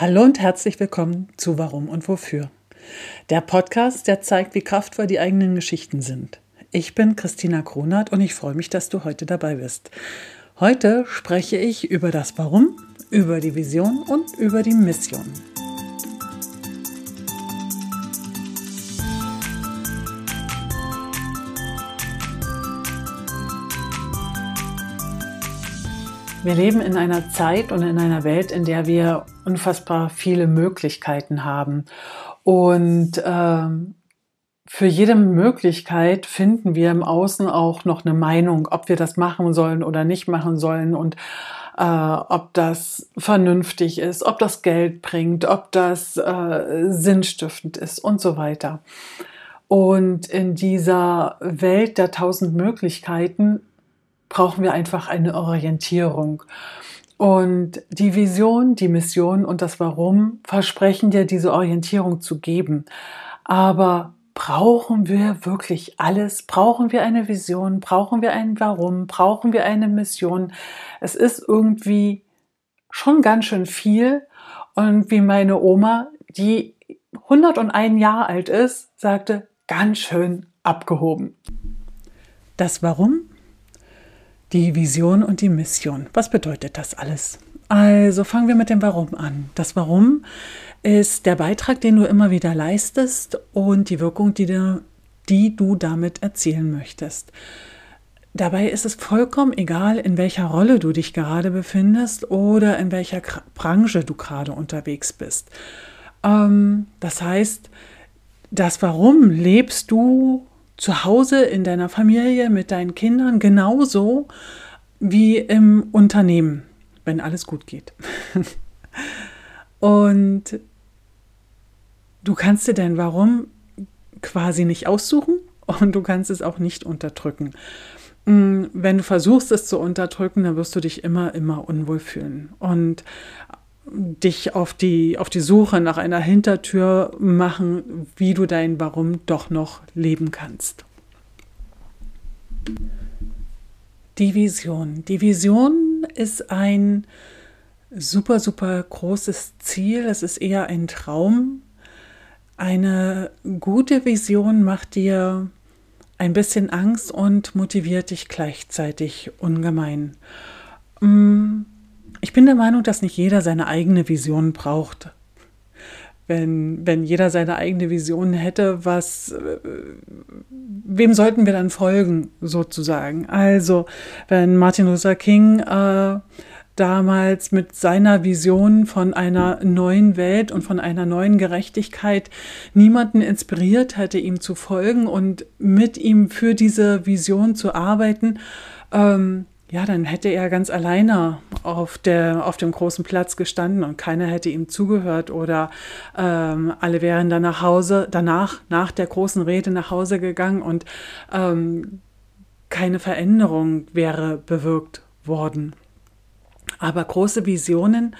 Hallo und herzlich willkommen zu Warum und Wofür. Der Podcast, der zeigt, wie kraftvoll die eigenen Geschichten sind. Ich bin Christina Kronert und ich freue mich, dass du heute dabei bist. Heute spreche ich über das Warum, über die Vision und über die Mission. Wir leben in einer Zeit und in einer Welt, in der wir unfassbar viele Möglichkeiten haben. Und ähm, für jede Möglichkeit finden wir im Außen auch noch eine Meinung, ob wir das machen sollen oder nicht machen sollen und äh, ob das vernünftig ist, ob das Geld bringt, ob das äh, sinnstiftend ist und so weiter. Und in dieser Welt der tausend Möglichkeiten brauchen wir einfach eine Orientierung. Und die Vision, die Mission und das Warum versprechen dir diese Orientierung zu geben. Aber brauchen wir wirklich alles? Brauchen wir eine Vision? Brauchen wir ein Warum? Brauchen wir eine Mission? Es ist irgendwie schon ganz schön viel. Und wie meine Oma, die 101 Jahre alt ist, sagte, ganz schön abgehoben. Das Warum die Vision und die Mission. Was bedeutet das alles? Also fangen wir mit dem Warum an. Das Warum ist der Beitrag, den du immer wieder leistest und die Wirkung, die, du, die du damit erzielen möchtest. Dabei ist es vollkommen egal, in welcher Rolle du dich gerade befindest oder in welcher Branche du gerade unterwegs bist. Ähm, das heißt, das Warum lebst du zu Hause in deiner Familie mit deinen Kindern genauso wie im Unternehmen, wenn alles gut geht. Und du kannst dir dein Warum quasi nicht aussuchen und du kannst es auch nicht unterdrücken. Mm, wenn du versuchst, es zu unterdrücken, dann wirst du dich immer, immer unwohl fühlen. Und dich auf die, auf die Suche nach einer Hintertür machen, wie du dein Warum doch noch leben kannst. Die Vision. Die Vision ist ein super, super großes Ziel. Es ist eher ein Traum. Eine gute Vision macht dir ein bisschen Angst und motiviert dich gleichzeitig ungemein. Mm, ich bin der Meinung, dass nicht jeder seine eigene Vision braucht. Wenn, wenn jeder seine eigene Vision hätte, was, äh, wem sollten wir dann folgen, sozusagen? Also, wenn Martin Luther King äh, damals mit seiner Vision von einer neuen Welt und von einer neuen Gerechtigkeit niemanden inspiriert hätte, ihm zu folgen und mit ihm für diese Vision zu arbeiten, ähm, ja, dann hätte er ganz alleine auf, der, auf dem großen Platz gestanden und keiner hätte ihm zugehört oder ähm, alle wären dann nach Hause, danach, nach der großen Rede nach Hause gegangen und ähm, keine Veränderung wäre bewirkt worden. Aber große Visionen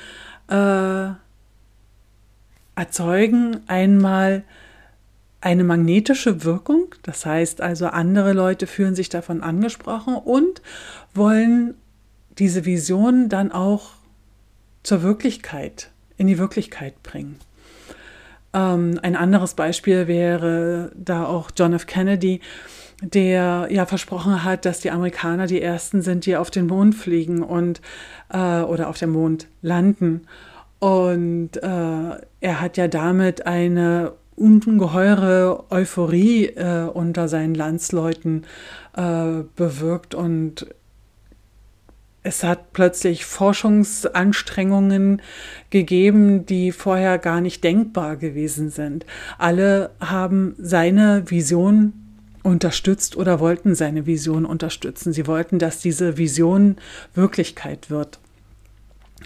äh, erzeugen einmal eine magnetische Wirkung. Das heißt also, andere Leute fühlen sich davon angesprochen und wollen diese Vision dann auch zur Wirklichkeit, in die Wirklichkeit bringen. Ähm, ein anderes Beispiel wäre da auch John F. Kennedy, der ja versprochen hat, dass die Amerikaner die ersten sind, die auf den Mond fliegen und äh, oder auf dem Mond landen. Und äh, er hat ja damit eine ungeheure Euphorie äh, unter seinen Landsleuten äh, bewirkt und es hat plötzlich Forschungsanstrengungen gegeben, die vorher gar nicht denkbar gewesen sind. Alle haben seine Vision unterstützt oder wollten seine Vision unterstützen. Sie wollten, dass diese Vision Wirklichkeit wird.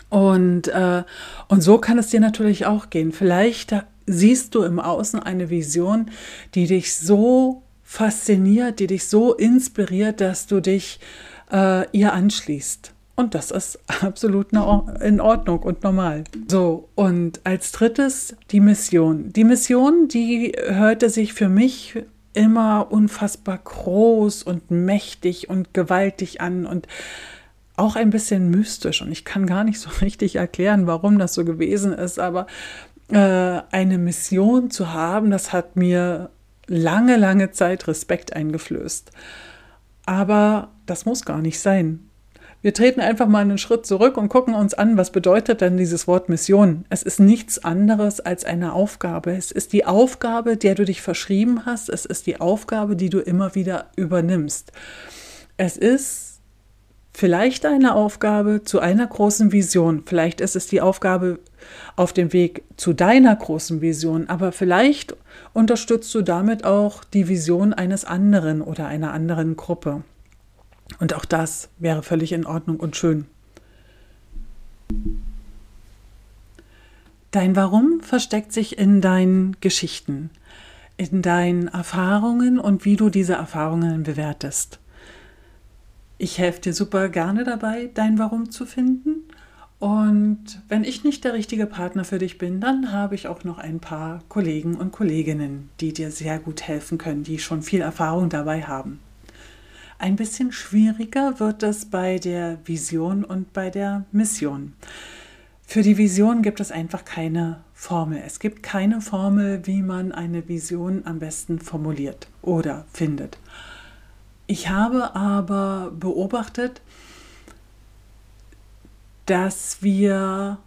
Und, äh, und so kann es dir natürlich auch gehen. Vielleicht siehst du im Außen eine Vision, die dich so fasziniert, die dich so inspiriert, dass du dich äh, ihr anschließt. Und das ist absolut in Ordnung und normal. So, und als drittes die Mission. Die Mission, die hörte sich für mich immer unfassbar groß und mächtig und gewaltig an und auch ein bisschen mystisch und ich kann gar nicht so richtig erklären, warum das so gewesen ist, aber eine Mission zu haben, das hat mir lange, lange Zeit Respekt eingeflößt. Aber das muss gar nicht sein. Wir treten einfach mal einen Schritt zurück und gucken uns an, was bedeutet denn dieses Wort Mission? Es ist nichts anderes als eine Aufgabe. Es ist die Aufgabe, der du dich verschrieben hast. Es ist die Aufgabe, die du immer wieder übernimmst. Es ist vielleicht eine Aufgabe zu einer großen Vision. Vielleicht ist es die Aufgabe auf dem Weg zu deiner großen Vision, aber vielleicht unterstützt du damit auch die Vision eines anderen oder einer anderen Gruppe. Und auch das wäre völlig in Ordnung und schön. Dein Warum versteckt sich in deinen Geschichten, in deinen Erfahrungen und wie du diese Erfahrungen bewertest. Ich helfe dir super gerne dabei, dein Warum zu finden. Und wenn ich nicht der richtige Partner für dich bin, dann habe ich auch noch ein paar Kollegen und Kolleginnen, die dir sehr gut helfen können, die schon viel Erfahrung dabei haben. Ein bisschen schwieriger wird es bei der Vision und bei der Mission. Für die Vision gibt es einfach keine Formel. Es gibt keine Formel, wie man eine Vision am besten formuliert oder findet. Ich habe aber beobachtet, dass wir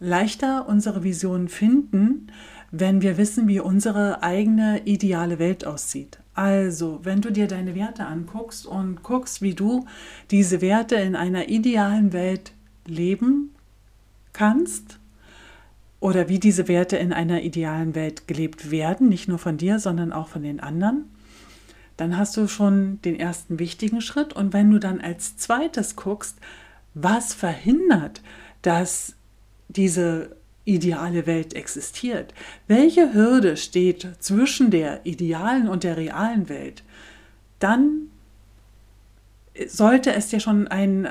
leichter unsere Vision finden, wenn wir wissen, wie unsere eigene ideale Welt aussieht. Also, wenn du dir deine Werte anguckst und guckst, wie du diese Werte in einer idealen Welt leben kannst oder wie diese Werte in einer idealen Welt gelebt werden, nicht nur von dir, sondern auch von den anderen, dann hast du schon den ersten wichtigen Schritt. Und wenn du dann als zweites guckst, was verhindert, dass diese ideale Welt existiert. Welche Hürde steht zwischen der idealen und der realen Welt? Dann sollte es dir schon ein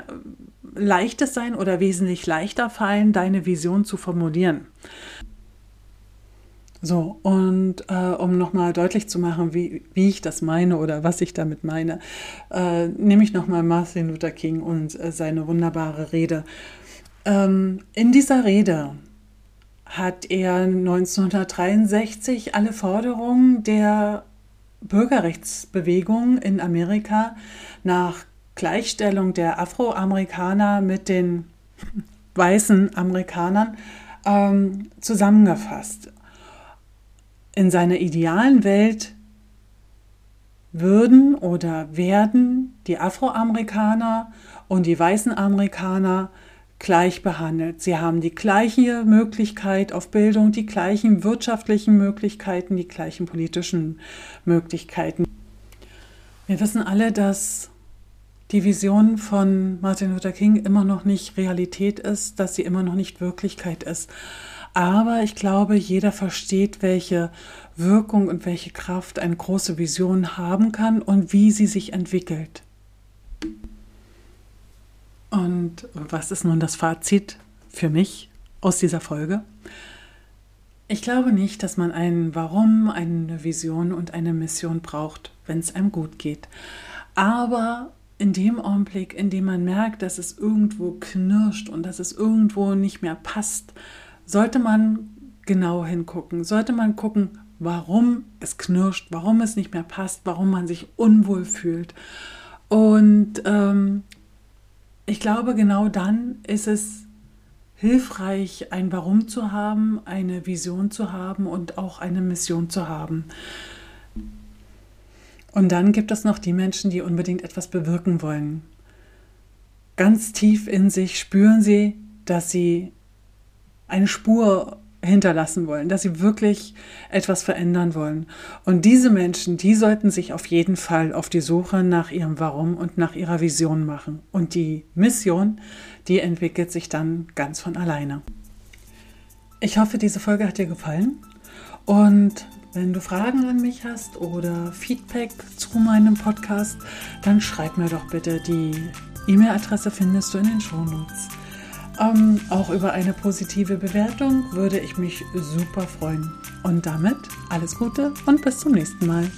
leichtes sein oder wesentlich leichter fallen, deine Vision zu formulieren. So, und äh, um nochmal deutlich zu machen, wie, wie ich das meine oder was ich damit meine, äh, nehme ich nochmal Martin Luther King und äh, seine wunderbare Rede. Ähm, in dieser Rede hat er 1963 alle Forderungen der Bürgerrechtsbewegung in Amerika nach Gleichstellung der Afroamerikaner mit den weißen Amerikanern ähm, zusammengefasst. In seiner idealen Welt würden oder werden die Afroamerikaner und die weißen Amerikaner gleich behandelt. Sie haben die gleiche Möglichkeit auf Bildung, die gleichen wirtschaftlichen Möglichkeiten, die gleichen politischen Möglichkeiten. Wir wissen alle, dass die Vision von Martin Luther King immer noch nicht Realität ist, dass sie immer noch nicht Wirklichkeit ist. Aber ich glaube, jeder versteht, welche Wirkung und welche Kraft eine große Vision haben kann und wie sie sich entwickelt. Und was ist nun das Fazit für mich aus dieser Folge? Ich glaube nicht, dass man ein Warum, eine Vision und eine Mission braucht, wenn es einem gut geht. Aber in dem Augenblick, in dem man merkt, dass es irgendwo knirscht und dass es irgendwo nicht mehr passt, sollte man genau hingucken. Sollte man gucken, warum es knirscht, warum es nicht mehr passt, warum man sich unwohl fühlt. Und ähm, ich glaube, genau dann ist es hilfreich, ein Warum zu haben, eine Vision zu haben und auch eine Mission zu haben. Und dann gibt es noch die Menschen, die unbedingt etwas bewirken wollen. Ganz tief in sich spüren sie, dass sie eine Spur hinterlassen wollen, dass sie wirklich etwas verändern wollen. Und diese Menschen, die sollten sich auf jeden Fall auf die Suche nach ihrem Warum und nach ihrer Vision machen. Und die Mission, die entwickelt sich dann ganz von alleine. Ich hoffe, diese Folge hat dir gefallen. Und wenn du Fragen an mich hast oder Feedback zu meinem Podcast, dann schreib mir doch bitte. Die E-Mail-Adresse findest du in den Shownotes. Ähm, auch über eine positive Bewertung würde ich mich super freuen. Und damit alles Gute und bis zum nächsten Mal.